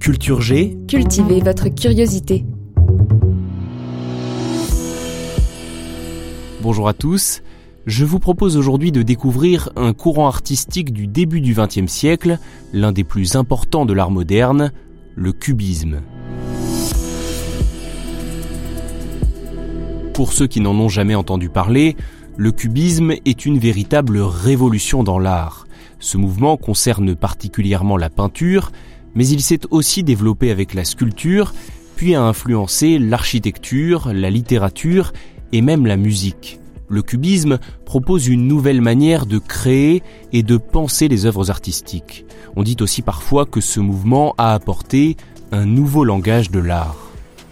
Culture G, Cultivez votre curiosité. bonjour à tous. Je vous propose aujourd'hui de découvrir un courant artistique du début du XXe siècle, l'un des plus importants de l'art moderne, le cubisme. Pour ceux qui n'en ont jamais entendu parler, le cubisme est une véritable révolution dans l'art. Ce mouvement concerne particulièrement la peinture, mais il s'est aussi développé avec la sculpture, puis a influencé l'architecture, la littérature et même la musique. Le cubisme propose une nouvelle manière de créer et de penser les œuvres artistiques. On dit aussi parfois que ce mouvement a apporté un nouveau langage de l'art.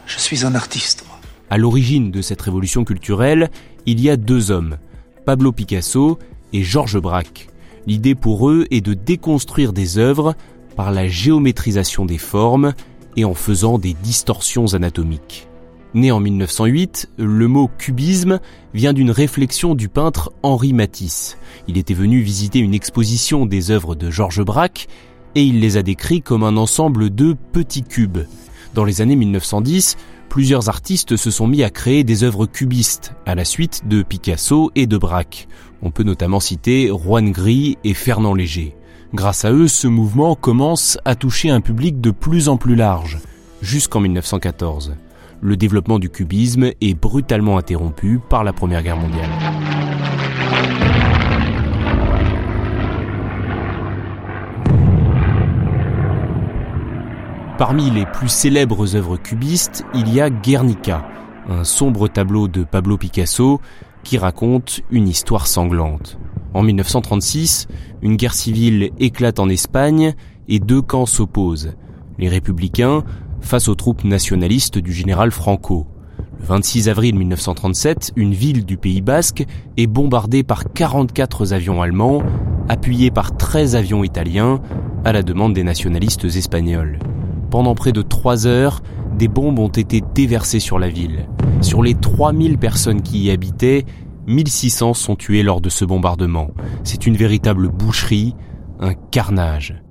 Je suis un artiste. moi. À l'origine de cette révolution culturelle, il y a deux hommes, Pablo Picasso et Georges Braque. L'idée pour eux est de déconstruire des œuvres par la géométrisation des formes et en faisant des distorsions anatomiques. Né en 1908, le mot cubisme vient d'une réflexion du peintre Henri Matisse. Il était venu visiter une exposition des œuvres de Georges Braque et il les a décrits comme un ensemble de petits cubes. Dans les années 1910, plusieurs artistes se sont mis à créer des œuvres cubistes, à la suite de Picasso et de Braque. On peut notamment citer Juan Gris et Fernand Léger. Grâce à eux, ce mouvement commence à toucher un public de plus en plus large, jusqu'en 1914. Le développement du cubisme est brutalement interrompu par la Première Guerre mondiale. Parmi les plus célèbres œuvres cubistes, il y a Guernica, un sombre tableau de Pablo Picasso qui raconte une histoire sanglante. En 1936, une guerre civile éclate en Espagne et deux camps s'opposent. Les républicains face aux troupes nationalistes du général Franco. Le 26 avril 1937, une ville du Pays basque est bombardée par 44 avions allemands, appuyés par 13 avions italiens, à la demande des nationalistes espagnols. Pendant près de 3 heures, des bombes ont été déversées sur la ville. Sur les 3000 personnes qui y habitaient, 1600 sont tuées lors de ce bombardement. C'est une véritable boucherie, un carnage.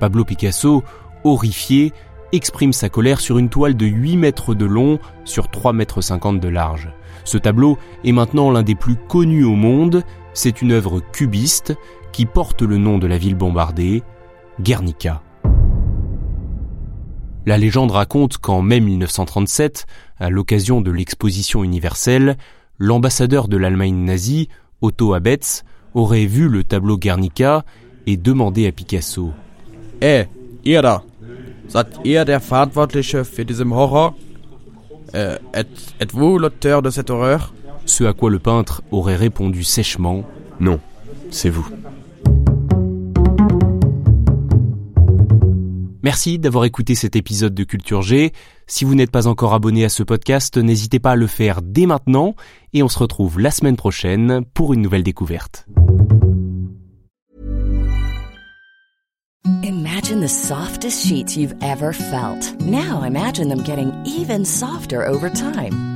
Pablo Picasso, horrifié, exprime sa colère sur une toile de 8 mètres de long sur 3 mètres 50 de large. Ce tableau est maintenant l'un des plus connus au monde. C'est une œuvre cubiste qui porte le nom de la ville bombardée, Guernica. La légende raconte qu'en mai 1937, à l'occasion de l'exposition universelle, l'ambassadeur de l'Allemagne nazie, Otto Abetz, aurait vu le tableau Guernica et demandé à Picasso Eh, ihr da, seid ihr der Verantwortliche für diesen Horror? Äh, êtes, êtes-vous l'auteur de cette horreur? Ce à quoi le peintre aurait répondu sèchement Non, c'est vous. Merci d'avoir écouté cet épisode de Culture G. Si vous n'êtes pas encore abonné à ce podcast, n'hésitez pas à le faire dès maintenant et on se retrouve la semaine prochaine pour une nouvelle découverte. Imagine the softest sheets you've ever felt. Now imagine them getting even softer over time.